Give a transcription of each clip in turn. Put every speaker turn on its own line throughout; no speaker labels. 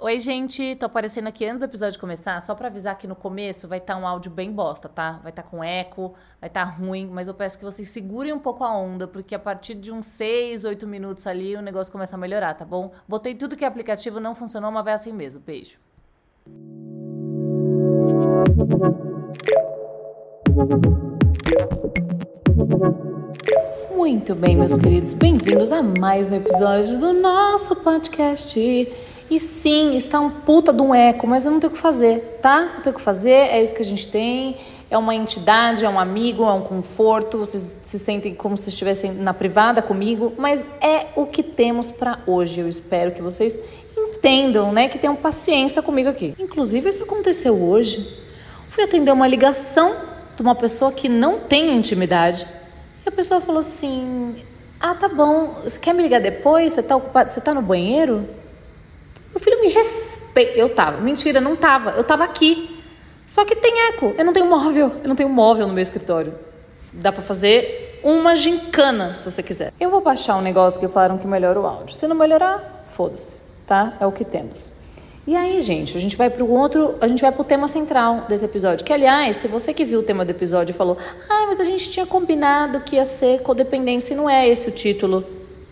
Oi, gente, tô aparecendo aqui antes do episódio começar, só para avisar que no começo vai estar tá um áudio bem bosta, tá? Vai estar tá com eco, vai estar tá ruim, mas eu peço que vocês segurem um pouco a onda, porque a partir de uns 6, 8 minutos ali o negócio começa a melhorar, tá bom? Botei tudo que é aplicativo, não funcionou, mas vai assim mesmo. Beijo. Muito bem, meus queridos, bem-vindos a mais um episódio do nosso podcast. E sim, está um puta de um eco, mas eu não tenho o que fazer, tá? Não tenho o que fazer, é isso que a gente tem. É uma entidade, é um amigo, é um conforto. Vocês se sentem como se estivessem na privada comigo, mas é o que temos para hoje. Eu espero que vocês entendam, né? Que tenham paciência comigo aqui. Inclusive, isso aconteceu hoje. Fui atender uma ligação de uma pessoa que não tem intimidade. E a pessoa falou assim: Ah, tá bom, você quer me ligar depois? Você tá ocupado? Você tá no banheiro? Meu filho me respeita. Eu tava. Mentira, não tava. Eu tava aqui. Só que tem eco. Eu não tenho móvel. Eu não tenho móvel no meu escritório. Dá para fazer uma gincana, se você quiser. Eu vou baixar um negócio que falaram que melhora o áudio. Se não melhorar, foda-se, tá? É o que temos. E aí, gente, a gente vai para o outro, a gente vai para o tema central desse episódio. Que, aliás, se você que viu o tema do episódio falou, ah, mas a gente tinha combinado que ia ser codependência e não é esse o título.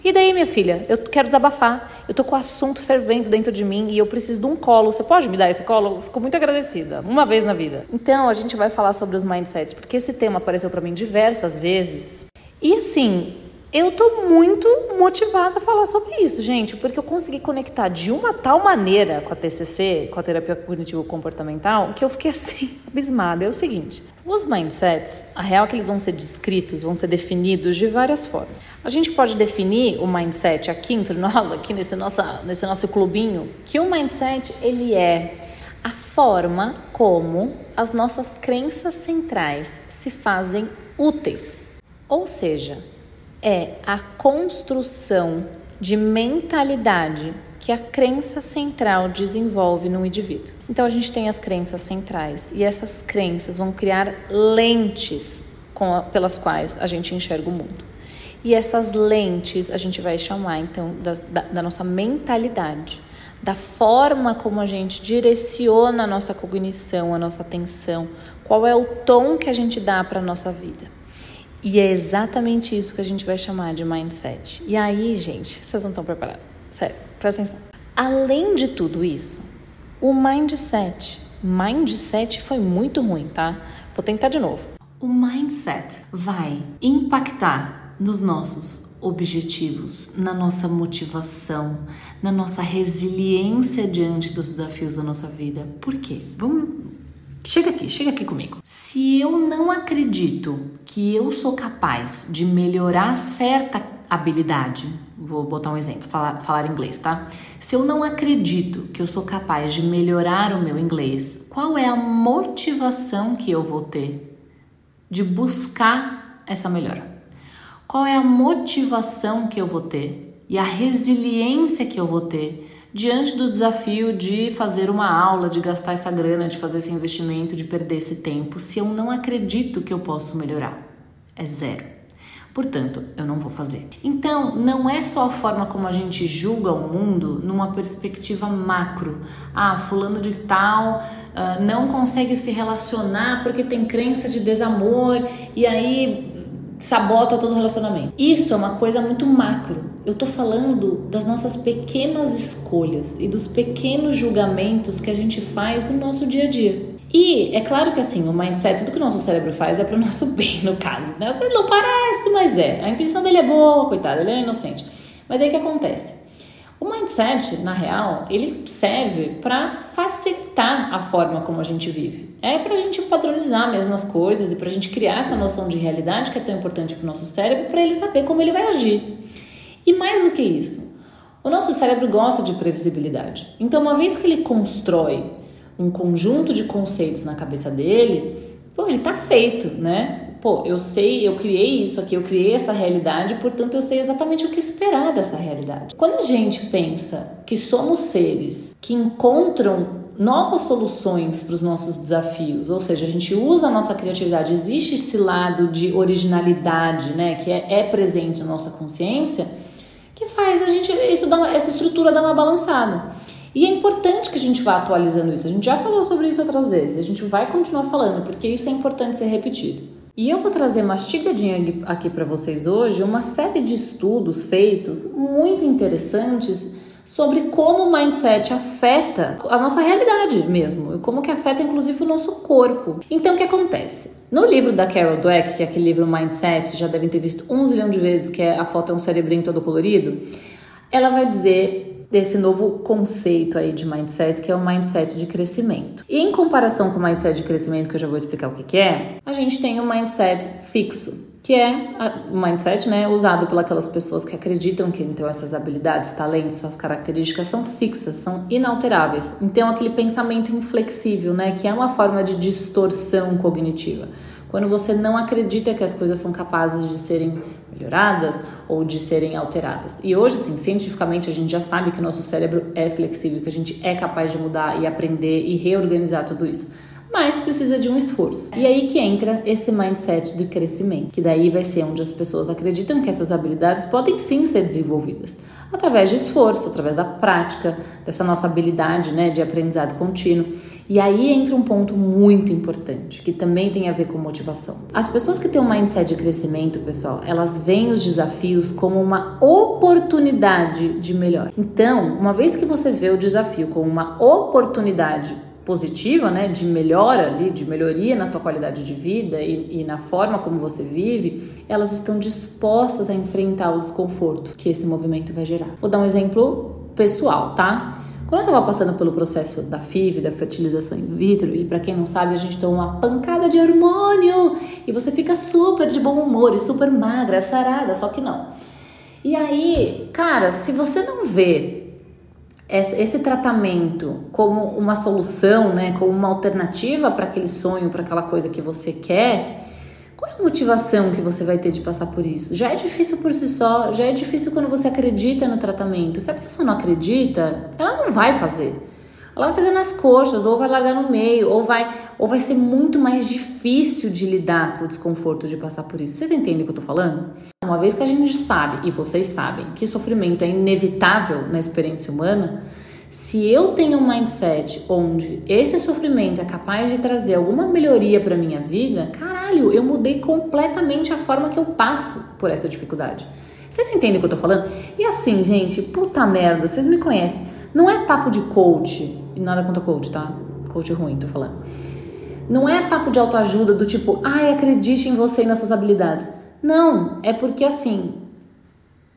E daí, minha filha, eu quero desabafar. Eu tô com o assunto fervendo dentro de mim e eu preciso de um colo. Você pode me dar esse colo? Eu fico muito agradecida, uma vez na vida. Então, a gente vai falar sobre os mindsets, porque esse tema apareceu para mim diversas vezes. E assim, eu tô muito motivada a falar sobre isso, gente, porque eu consegui conectar de uma tal maneira com a TCC, com a terapia cognitivo comportamental, que eu fiquei assim abismada. É o seguinte, os mindsets, a real é que eles vão ser descritos, vão ser definidos de várias formas. A gente pode definir o mindset aqui entre nós, aqui nesse nosso, nesse nosso clubinho, que o mindset ele é a forma como as nossas crenças centrais se fazem úteis. Ou seja, é a construção de mentalidade que a crença central desenvolve no indivíduo. Então a gente tem as crenças centrais e essas crenças vão criar lentes a, pelas quais a gente enxerga o mundo. E essas lentes a gente vai chamar então da, da nossa mentalidade, da forma como a gente direciona a nossa cognição, a nossa atenção, qual é o tom que a gente dá para a nossa vida. E é exatamente isso que a gente vai chamar de mindset. E aí, gente, vocês não estão preparados. Sério, presta atenção. Além de tudo isso, o mindset. Mindset foi muito ruim, tá? Vou tentar de novo. O mindset vai impactar nos nossos objetivos, na nossa motivação, na nossa resiliência diante dos desafios da nossa vida. Por quê? Vamos Chega aqui, chega aqui comigo. Se eu não acredito que eu sou capaz de melhorar certa habilidade, vou botar um exemplo, falar, falar inglês, tá? Se eu não acredito que eu sou capaz de melhorar o meu inglês, qual é a motivação que eu vou ter de buscar essa melhora? Qual é a motivação que eu vou ter e a resiliência que eu vou ter diante do desafio de fazer uma aula, de gastar essa grana, de fazer esse investimento, de perder esse tempo, se eu não acredito que eu posso melhorar? É zero. Portanto, eu não vou fazer. Então, não é só a forma como a gente julga o mundo numa perspectiva macro. Ah, fulano de tal uh, não consegue se relacionar porque tem crença de desamor e aí sabota todo o relacionamento. Isso é uma coisa muito macro. Eu tô falando das nossas pequenas escolhas e dos pequenos julgamentos que a gente faz no nosso dia a dia. E é claro que assim, o mindset, tudo que o nosso cérebro faz é para o nosso bem, no caso, né? Não parece, mas é. A intenção dele é boa, coitado, ele é inocente. Mas aí o que acontece? O mindset, na real, ele serve para facilitar a forma como a gente vive. É para a gente padronizar mesmo as coisas e para a gente criar essa noção de realidade que é tão importante para o nosso cérebro, para ele saber como ele vai agir. E mais do que isso, o nosso cérebro gosta de previsibilidade. Então, uma vez que ele constrói um conjunto de conceitos na cabeça dele, pô, ele tá feito, né? Pô, eu sei, eu criei isso aqui, eu criei essa realidade, portanto eu sei exatamente o que esperar dessa realidade. Quando a gente pensa que somos seres que encontram novas soluções para os nossos desafios, ou seja, a gente usa a nossa criatividade, existe esse lado de originalidade, né, que é, é presente na nossa consciência, que faz a gente isso dá uma, essa estrutura dar uma balançada. E é importante que a gente vá atualizando isso. A gente já falou sobre isso outras vezes, a gente vai continuar falando, porque isso é importante ser repetido. E eu vou trazer mastigadinha aqui para vocês hoje uma série de estudos feitos muito interessantes sobre como o mindset afeta a nossa realidade mesmo, e como que afeta inclusive o nosso corpo. Então o que acontece? No livro da Carol Dweck, que é aquele livro Mindset, já devem ter visto um zilhão de vezes, que é a foto é um cerebrinho todo colorido, ela vai dizer desse novo conceito aí de mindset, que é o mindset de crescimento. E em comparação com o mindset de crescimento, que eu já vou explicar o que, que é, a gente tem o mindset fixo, que é o mindset né, usado pelas pessoas que acreditam que então essas habilidades, talentos, suas características são fixas, são inalteráveis. Então aquele pensamento inflexível, né, que é uma forma de distorção cognitiva. Quando você não acredita que as coisas são capazes de serem melhoradas ou de serem alteradas. E hoje, sim, cientificamente a gente já sabe que nosso cérebro é flexível, que a gente é capaz de mudar e aprender e reorganizar tudo isso mas precisa de um esforço. E aí que entra esse mindset de crescimento, que daí vai ser onde as pessoas acreditam que essas habilidades podem sim ser desenvolvidas através de esforço, através da prática, dessa nossa habilidade, né, de aprendizado contínuo. E aí entra um ponto muito importante, que também tem a ver com motivação. As pessoas que têm um mindset de crescimento, pessoal, elas veem os desafios como uma oportunidade de melhor. Então, uma vez que você vê o desafio como uma oportunidade positiva, né, de melhora ali, de melhoria na tua qualidade de vida e, e, na forma como você vive, elas estão dispostas a enfrentar o desconforto que esse movimento vai gerar. Vou dar um exemplo pessoal, tá? Quando eu estava passando pelo processo da FIV, da fertilização in vitro, e para quem não sabe, a gente toma uma pancada de hormônio e você fica super de bom humor e super magra, sarada, só que não. E aí, cara, se você não vê esse tratamento como uma solução, né, como uma alternativa para aquele sonho, para aquela coisa que você quer, qual é a motivação que você vai ter de passar por isso? Já é difícil por si só, já é difícil quando você acredita no tratamento. Se a pessoa não acredita, ela não vai fazer. Ela vai fazer nas coxas, ou vai largar no meio, ou vai, ou vai ser muito mais difícil de lidar com o desconforto de passar por isso. Vocês entendem o que eu tô falando? Uma vez que a gente sabe, e vocês sabem, que sofrimento é inevitável na experiência humana, se eu tenho um mindset onde esse sofrimento é capaz de trazer alguma melhoria para minha vida, caralho, eu mudei completamente a forma que eu passo por essa dificuldade. Vocês entendem o que eu tô falando? E assim, gente, puta merda, vocês me conhecem. Não é papo de coach, e nada contra coach, tá? Coach ruim, tô falando. Não é papo de autoajuda do tipo, ai, acredite em você e nas suas habilidades. Não, é porque assim,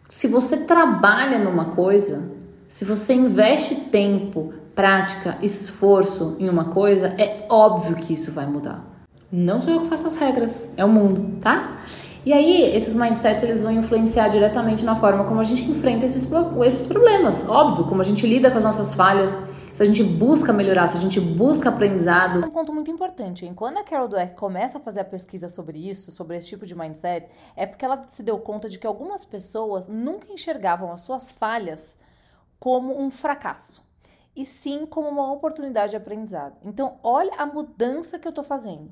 se você trabalha numa coisa, se você investe tempo, prática, esforço em uma coisa, é óbvio que isso vai mudar. Não sou eu que faço as regras, é o mundo, tá? E aí, esses mindsets eles vão influenciar diretamente na forma como a gente enfrenta esses, esses problemas, óbvio, como a gente lida com as nossas falhas, se a gente busca melhorar, se a gente busca aprendizado.
Um ponto muito importante, hein? quando a Carol Dweck começa a fazer a pesquisa sobre isso, sobre esse tipo de mindset, é porque ela se deu conta de que algumas pessoas nunca enxergavam as suas falhas como um fracasso, e sim como uma oportunidade de aprendizado. Então, olha a mudança que eu estou fazendo.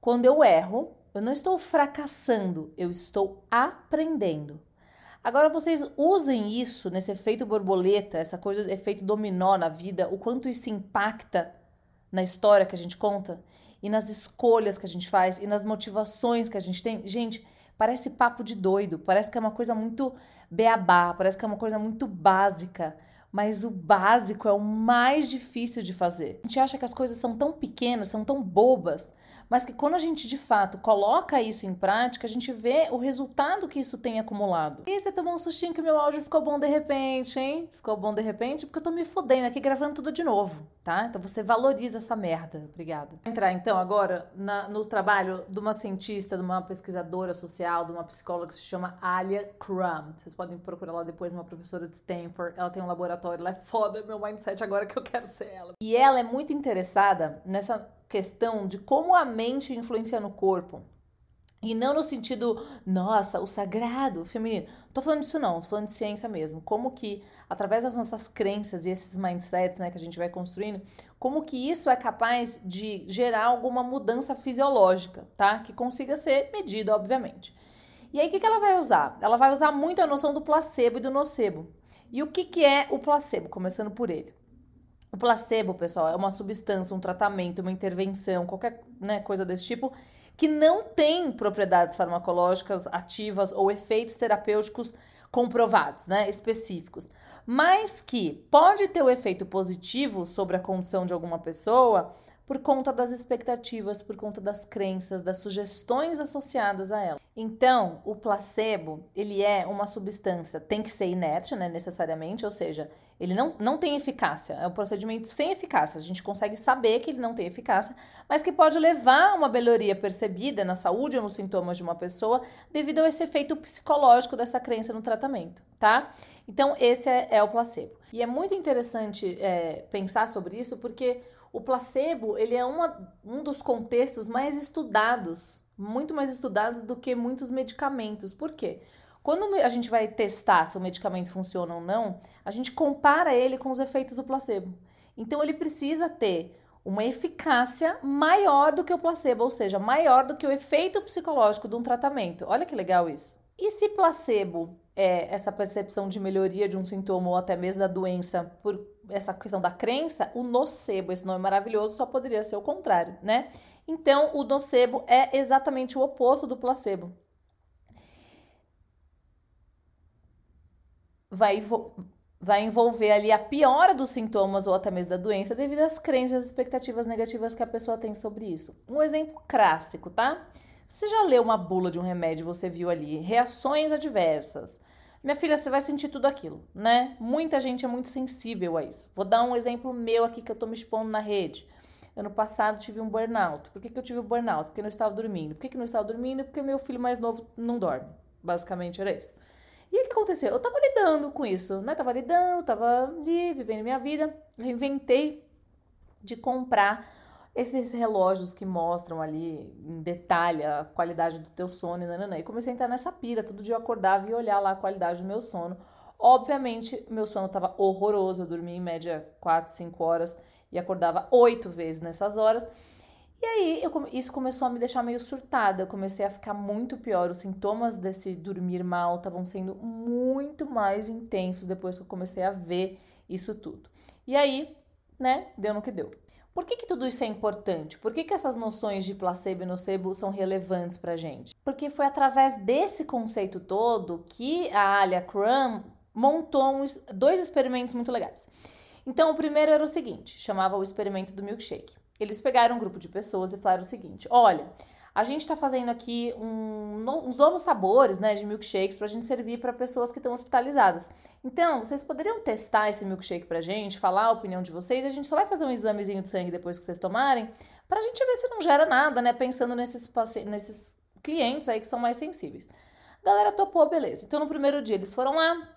Quando eu erro, eu não estou fracassando, eu estou aprendendo. Agora vocês usem isso nesse efeito borboleta, essa coisa do efeito dominó na vida, o quanto isso impacta na história que a gente conta e nas escolhas que a gente faz e nas motivações que a gente tem. Gente, parece papo de doido, parece que é uma coisa muito beabá, parece que é uma coisa muito básica, mas o básico é o mais difícil de fazer. A gente acha que as coisas são tão pequenas, são tão bobas, mas que quando a gente de fato coloca isso em prática, a gente vê o resultado que isso tem acumulado. E você tomou um sustinho que meu áudio ficou bom de repente, hein? Ficou bom de repente porque eu tô me fudendo aqui gravando tudo de novo, tá? Então você valoriza essa merda. Obrigada. Entrar então agora na, no trabalho de uma cientista, de uma pesquisadora social, de uma psicóloga que se chama Alia Crum. Vocês podem procurar lá depois, uma professora de Stanford. Ela tem um laboratório, ela é foda, meu mindset agora que eu quero ser ela. E ela é muito interessada nessa questão de como a mente influencia no corpo. E não no sentido, nossa, o sagrado, feminino. Tô falando disso não, tô falando de ciência mesmo. Como que, através das nossas crenças e esses mindsets né, que a gente vai construindo, como que isso é capaz de gerar alguma mudança fisiológica, tá? Que consiga ser medida, obviamente. E aí, o que, que ela vai usar? Ela vai usar muito a noção do placebo e do nocebo. E o que, que é o placebo? Começando por ele. O placebo, pessoal, é uma substância, um tratamento, uma intervenção, qualquer né, coisa desse tipo, que não tem propriedades farmacológicas ativas ou efeitos terapêuticos comprovados, né, específicos, mas que pode ter o um efeito positivo sobre a condição de alguma pessoa por conta das expectativas, por conta das crenças, das sugestões associadas a ela. Então, o placebo, ele é uma substância, tem que ser inerte, né, necessariamente, ou seja, ele não, não tem eficácia, é um procedimento sem eficácia. A gente consegue saber que ele não tem eficácia, mas que pode levar a uma melhoria percebida na saúde ou nos sintomas de uma pessoa devido a esse efeito psicológico dessa crença no tratamento, tá? Então, esse é, é o placebo. E é muito interessante é, pensar sobre isso porque o placebo, ele é uma, um dos contextos mais estudados, muito mais estudados do que muitos medicamentos. Por quê? Quando a gente vai testar se o medicamento funciona ou não, a gente compara ele com os efeitos do placebo. Então ele precisa ter uma eficácia maior do que o placebo, ou seja, maior do que o efeito psicológico de um tratamento. Olha que legal isso. E se placebo é essa percepção de melhoria de um sintoma ou até mesmo da doença por essa questão da crença, o nocebo, esse nome maravilhoso, só poderia ser o contrário, né? Então, o nocebo é exatamente o oposto do placebo. Vai, vai envolver ali a piora dos sintomas ou até mesmo da doença devido às crenças e expectativas negativas que a pessoa tem sobre isso. Um exemplo clássico, tá? Você já leu uma bula de um remédio, você viu ali reações adversas, minha filha, você vai sentir tudo aquilo, né? Muita gente é muito sensível a isso. Vou dar um exemplo meu aqui que eu tô me expondo na rede. Ano passado tive um burnout. Por que, que eu tive um burnout? Porque não estava dormindo. Por que, que não estava dormindo? Porque meu filho mais novo não dorme. Basicamente era isso. E o que aconteceu? Eu tava lidando com isso, né? Tava lidando, tava ali, vivendo minha vida. Eu inventei de comprar esses relógios que mostram ali em detalhe a qualidade do teu sono e nananã. E comecei a entrar nessa pira. Todo dia eu acordava e olhar lá a qualidade do meu sono. Obviamente, meu sono estava horroroso. Eu dormia em média 4, 5 horas e acordava oito vezes nessas horas. E aí, eu, isso começou a me deixar meio surtada. Eu comecei a ficar muito pior. Os sintomas desse dormir mal estavam sendo muito mais intensos depois que eu comecei a ver isso tudo. E aí, né, deu no que deu. Por que, que tudo isso é importante? Por que, que essas noções de placebo e nocebo são relevantes para gente? Porque foi através desse conceito todo que a Alia Crum montou dois experimentos muito legais. Então, o primeiro era o seguinte: chamava o experimento do milkshake. Eles pegaram um grupo de pessoas e falaram o seguinte: olha, a gente está fazendo aqui um, uns novos sabores né, de milkshakes para a gente servir para pessoas que estão hospitalizadas. Então, vocês poderiam testar esse milkshake para a gente, falar a opinião de vocês. A gente só vai fazer um examezinho de sangue depois que vocês tomarem, para a gente ver se não gera nada, né? Pensando nesses, nesses clientes aí que são mais sensíveis. A galera topou, beleza. Então, no primeiro dia, eles foram lá,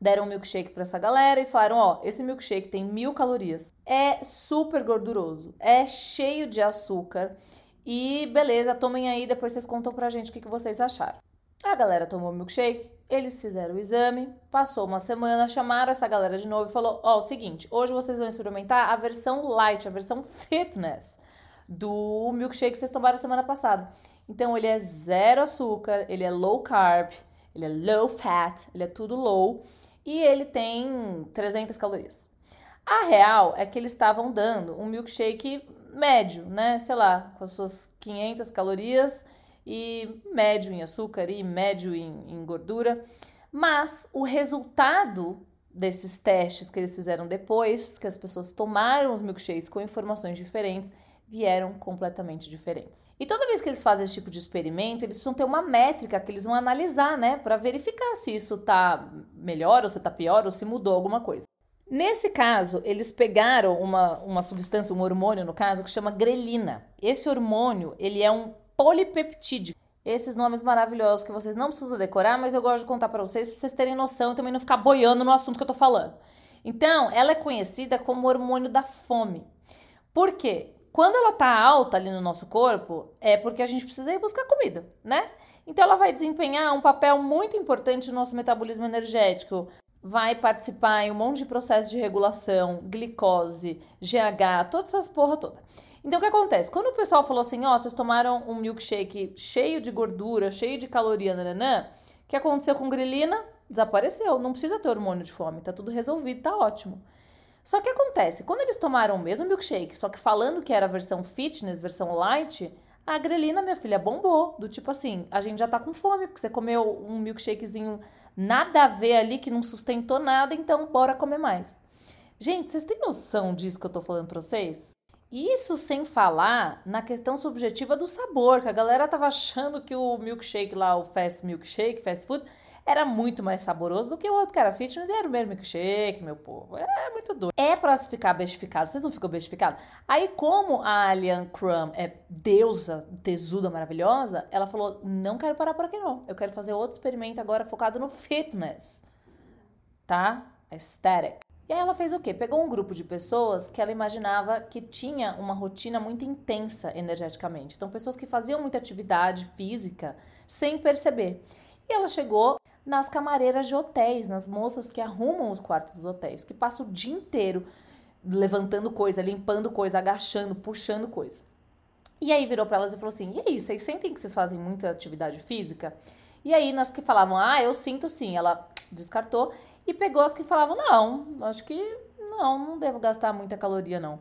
deram um milkshake para essa galera e falaram: ó, esse milkshake tem mil calorias, é super gorduroso, é cheio de açúcar e beleza, tomem aí, depois vocês contam pra gente o que, que vocês acharam. A galera tomou o milkshake, eles fizeram o exame, passou uma semana, chamaram essa galera de novo e falou: Ó, o seguinte, hoje vocês vão experimentar a versão light, a versão fitness do milkshake que vocês tomaram semana passada. Então ele é zero açúcar, ele é low carb, ele é low fat, ele é tudo low e ele tem 300 calorias. A real é que eles estavam dando um milkshake médio, né? Sei lá, com as suas 500 calorias e médio em açúcar e médio em, em gordura. Mas o resultado desses testes que eles fizeram depois, que as pessoas tomaram os milkshakes com informações diferentes, vieram completamente diferentes. E toda vez que eles fazem esse tipo de experimento, eles precisam ter uma métrica que eles vão analisar, né, para verificar se isso tá melhor ou se tá pior ou se mudou alguma coisa. Nesse caso, eles pegaram uma, uma substância, um hormônio no caso, que chama grelina. Esse hormônio, ele é um polipeptídeo. Esses nomes maravilhosos que vocês não precisam decorar, mas eu gosto de contar para vocês, para vocês terem noção e também não ficar boiando no assunto que eu tô falando. Então, ela é conhecida como hormônio da fome. Por quê? Quando ela tá alta ali no nosso corpo, é porque a gente precisa ir buscar comida, né? Então ela vai desempenhar um papel muito importante no nosso metabolismo energético, vai participar em um monte de processos de regulação, glicose, GH, todas essas porra toda. Então o que acontece? Quando o pessoal falou assim, ó, oh, vocês tomaram um milkshake cheio de gordura, cheio de caloria, nananã, o que aconteceu com grelina? Desapareceu, não precisa ter hormônio de fome, tá tudo resolvido, tá ótimo. Só que acontece, quando eles tomaram o mesmo milkshake, só que falando que era a versão fitness, versão light, a grelina, minha filha, bombou. Do tipo assim, a gente já tá com fome, porque você comeu um milkshakezinho nada a ver ali, que não sustentou nada, então bora comer mais. Gente, vocês têm noção disso que eu tô falando pra vocês? Isso sem falar na questão subjetiva do sabor, que a galera tava achando que o milkshake lá, o fast milkshake, fast food, era muito mais saboroso do que o outro que era fitness e era o mesmo milkshake, meu povo. É muito doido. É pra se ficar bestificado. Vocês não ficam bestificados? Aí, como a Alien Crumb é deusa, tesuda, maravilhosa, ela falou: não quero parar por aqui, não. Eu quero fazer outro experimento agora focado no fitness. Tá? Aesthetic. E aí ela fez o quê? Pegou um grupo de pessoas que ela imaginava que tinha uma rotina muito intensa energeticamente. Então, pessoas que faziam muita atividade física sem perceber. E ela chegou nas camareiras de hotéis, nas moças que arrumam os quartos dos hotéis, que passam o dia inteiro levantando coisa, limpando coisa, agachando, puxando coisa. E aí virou para elas e falou assim: "E aí, vocês sentem que vocês fazem muita atividade física?" E aí nas que falavam: "Ah, eu sinto sim", ela descartou e pegou as que falavam: "Não, acho que não, não devo gastar muita caloria não".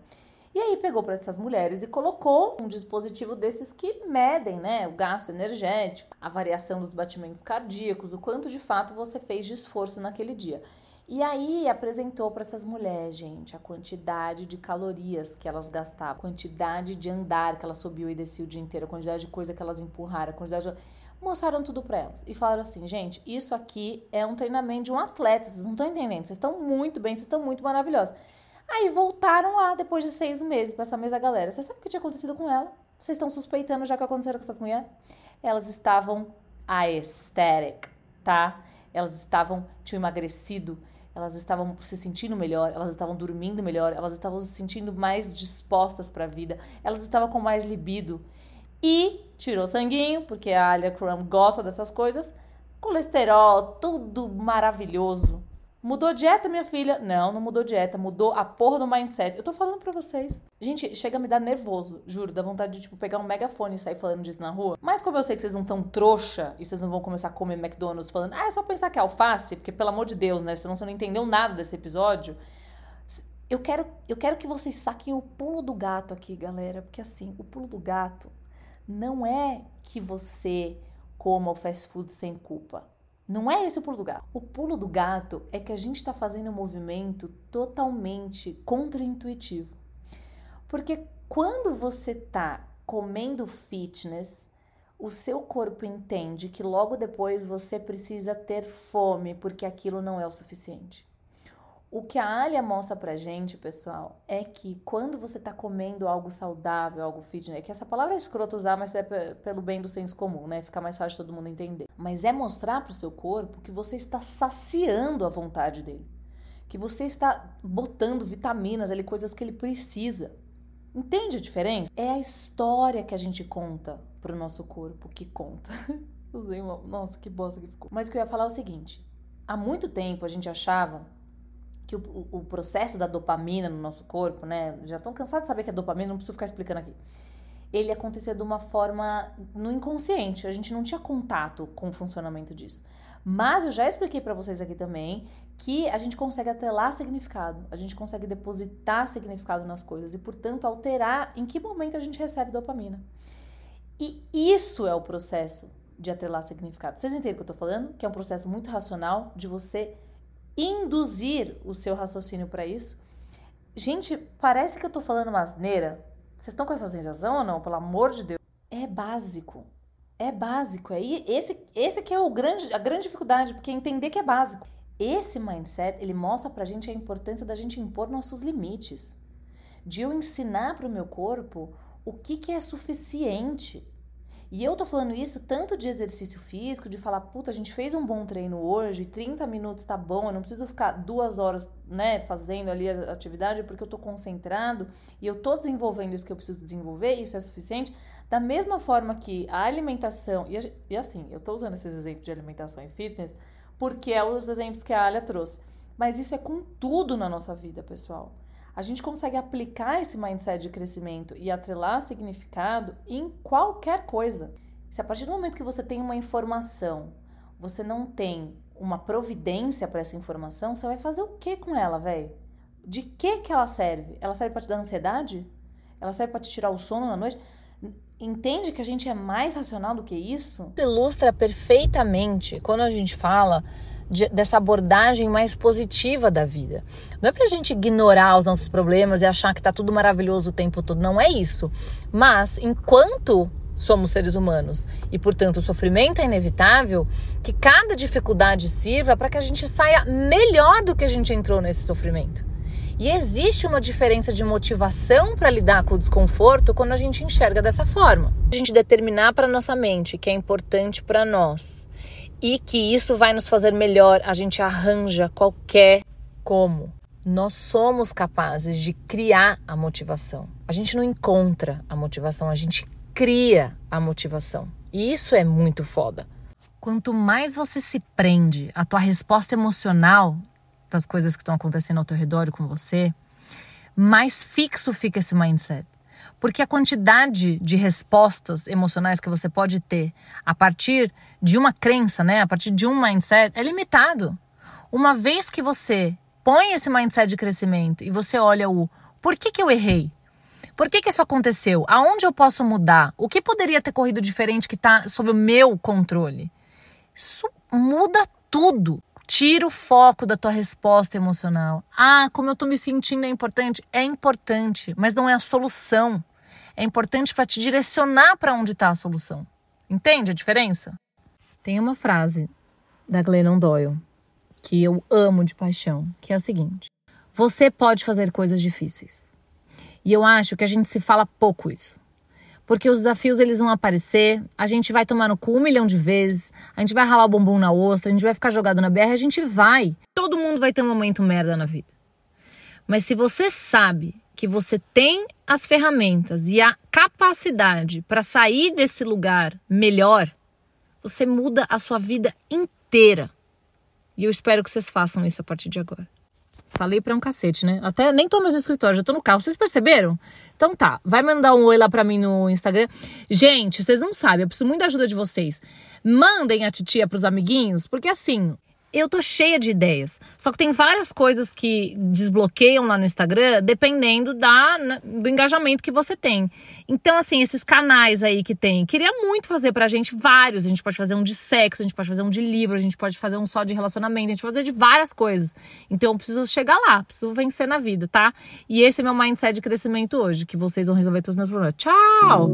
E aí pegou para essas mulheres e colocou um dispositivo desses que medem, né, o gasto energético, a variação dos batimentos cardíacos, o quanto de fato você fez de esforço naquele dia. E aí apresentou para essas mulheres, gente, a quantidade de calorias que elas gastavam, quantidade de andar que elas subiu e desciam o dia inteiro, a quantidade de coisa que elas empurraram, a quantidade de... mostraram tudo para elas e falaram assim, gente, isso aqui é um treinamento de um atleta, vocês não estão entendendo, vocês estão muito bem, vocês estão muito maravilhosos. Aí voltaram lá depois de seis meses para essa mesma galera. Vocês sabem o que tinha acontecido com ela? Vocês estão suspeitando já que aconteceu com essas mulheres? Elas estavam aesthetic, tá? Elas estavam, tinham emagrecido, elas estavam se sentindo melhor, elas estavam dormindo melhor, elas estavam se sentindo mais dispostas para a vida, elas estavam com mais libido. E tirou sanguinho, porque a Alia Crum gosta dessas coisas, colesterol, tudo maravilhoso. Mudou dieta, minha filha? Não, não mudou dieta, mudou a porra do mindset. Eu tô falando pra vocês. Gente, chega a me dar nervoso, juro, dá vontade de, tipo, pegar um megafone e sair falando disso na rua. Mas como eu sei que vocês não tão trouxa e vocês não vão começar a comer McDonald's falando, ah, é só pensar que é alface, porque pelo amor de Deus, né? Senão você não entendeu nada desse episódio. Eu quero, eu quero que vocês saquem o pulo do gato aqui, galera, porque assim, o pulo do gato não é que você coma o fast food sem culpa. Não é esse o pulo do gato. O pulo do gato é que a gente está fazendo um movimento totalmente contraintuitivo. Porque quando você está comendo fitness, o seu corpo entende que logo depois você precisa ter fome, porque aquilo não é o suficiente. O que a Alia mostra pra gente, pessoal, é que quando você tá comendo algo saudável, algo fitness, é que essa palavra é escroto usar, mas é pelo bem do senso comum, né? Fica mais fácil todo mundo entender. Mas é mostrar pro seu corpo que você está saciando a vontade dele. Que você está botando vitaminas ali, coisas que ele precisa. Entende a diferença? É a história que a gente conta pro nosso corpo que conta. Usei uma. Nossa, que bosta que ficou. Mas o que eu ia falar é o seguinte: há muito tempo a gente achava que o, o, processo da dopamina no nosso corpo, né? Já estão cansados de saber que é dopamina, não preciso ficar explicando aqui. Ele acontecia de uma forma no inconsciente, a gente não tinha contato com o funcionamento disso. Mas eu já expliquei para vocês aqui também que a gente consegue atrelar significado, a gente consegue depositar significado nas coisas e, portanto, alterar em que momento a gente recebe dopamina. E isso é o processo de atrelar significado. Vocês entendem o que eu tô falando? Que é um processo muito racional de você induzir o seu raciocínio para isso. Gente, parece que eu tô falando uma asneira. Vocês estão com essa sensação ou não? Pelo amor de Deus. É básico. É básico. É esse, esse que é o grande, a grande dificuldade, porque entender que é básico. Esse mindset, ele mostra pra gente a importância da gente impor nossos limites. De eu ensinar para o meu corpo o que, que é suficiente e eu tô falando isso tanto de exercício físico, de falar, puta, a gente fez um bom treino hoje, 30 minutos tá bom, eu não preciso ficar duas horas, né, fazendo ali a atividade, porque eu tô concentrado e eu tô desenvolvendo isso que eu preciso desenvolver, isso é suficiente. Da mesma forma que a alimentação, e, e assim, eu tô usando esses exemplos de alimentação e fitness, porque é os exemplos que a Alia trouxe. Mas isso é com tudo na nossa vida, pessoal a gente consegue aplicar esse mindset de crescimento e atrelar significado em qualquer coisa. Se a partir do momento que você tem uma informação, você não tem uma providência para essa informação, você vai fazer o que com ela, velho? De que que ela serve? Ela serve para te dar ansiedade? Ela serve para te tirar o sono na noite? Entende que a gente é mais racional do que isso?
Ilustra perfeitamente quando a gente fala de, dessa abordagem mais positiva da vida. Não é pra gente ignorar os nossos problemas e achar que tá tudo maravilhoso o tempo todo, não é isso. Mas enquanto somos seres humanos e, portanto, o sofrimento é inevitável, que cada dificuldade sirva para que a gente saia melhor do que a gente entrou nesse sofrimento. E existe uma diferença de motivação para lidar com o desconforto quando a gente enxerga dessa forma. A gente determinar para nossa mente que é importante para nós e que isso vai nos fazer melhor, a gente arranja qualquer como. Nós somos capazes de criar a motivação. A gente não encontra a motivação, a gente cria a motivação. E isso é muito foda. Quanto mais você se prende à tua resposta emocional das coisas que estão acontecendo ao teu redor e com você, mais fixo fica esse mindset. Porque a quantidade de respostas emocionais que você pode ter a partir de uma crença, né, a partir de um mindset, é limitado. Uma vez que você põe esse mindset de crescimento e você olha o por que, que eu errei? Por que, que isso aconteceu? Aonde eu posso mudar? O que poderia ter corrido diferente que está sob o meu controle? Isso muda tudo. Tira o foco da tua resposta emocional. Ah, como eu tô me sentindo é importante? É importante, mas não é a solução. É importante para te direcionar para onde está a solução. Entende a diferença? Tem uma frase da Glennon Doyle que eu amo de paixão, que é a seguinte: Você pode fazer coisas difíceis. E eu acho que a gente se fala pouco isso. Porque os desafios eles vão aparecer, a gente vai tomar no cu um milhão de vezes, a gente vai ralar o bumbum na ostra, a gente vai ficar jogado na BR, a gente vai. Todo mundo vai ter um momento merda na vida. Mas se você sabe que você tem as ferramentas e a capacidade para sair desse lugar melhor, você muda a sua vida inteira. E eu espero que vocês façam isso a partir de agora. Falei pra um cacete, né? Até nem tô mais no escritório, já tô no carro. Vocês perceberam? Então tá, vai mandar um oi lá pra mim no Instagram. Gente, vocês não sabem, eu preciso muito da ajuda de vocês. Mandem a titia pros amiguinhos, porque assim, eu tô cheia de ideias. Só que tem várias coisas que desbloqueiam lá no Instagram, dependendo da, do engajamento que você tem. Então, assim, esses canais aí que tem, queria muito fazer pra gente vários. A gente pode fazer um de sexo, a gente pode fazer um de livro, a gente pode fazer um só de relacionamento, a gente pode fazer de várias coisas. Então, eu preciso chegar lá, preciso vencer na vida, tá? E esse é meu mindset de crescimento hoje, que vocês vão resolver todos os meus problemas. Tchau!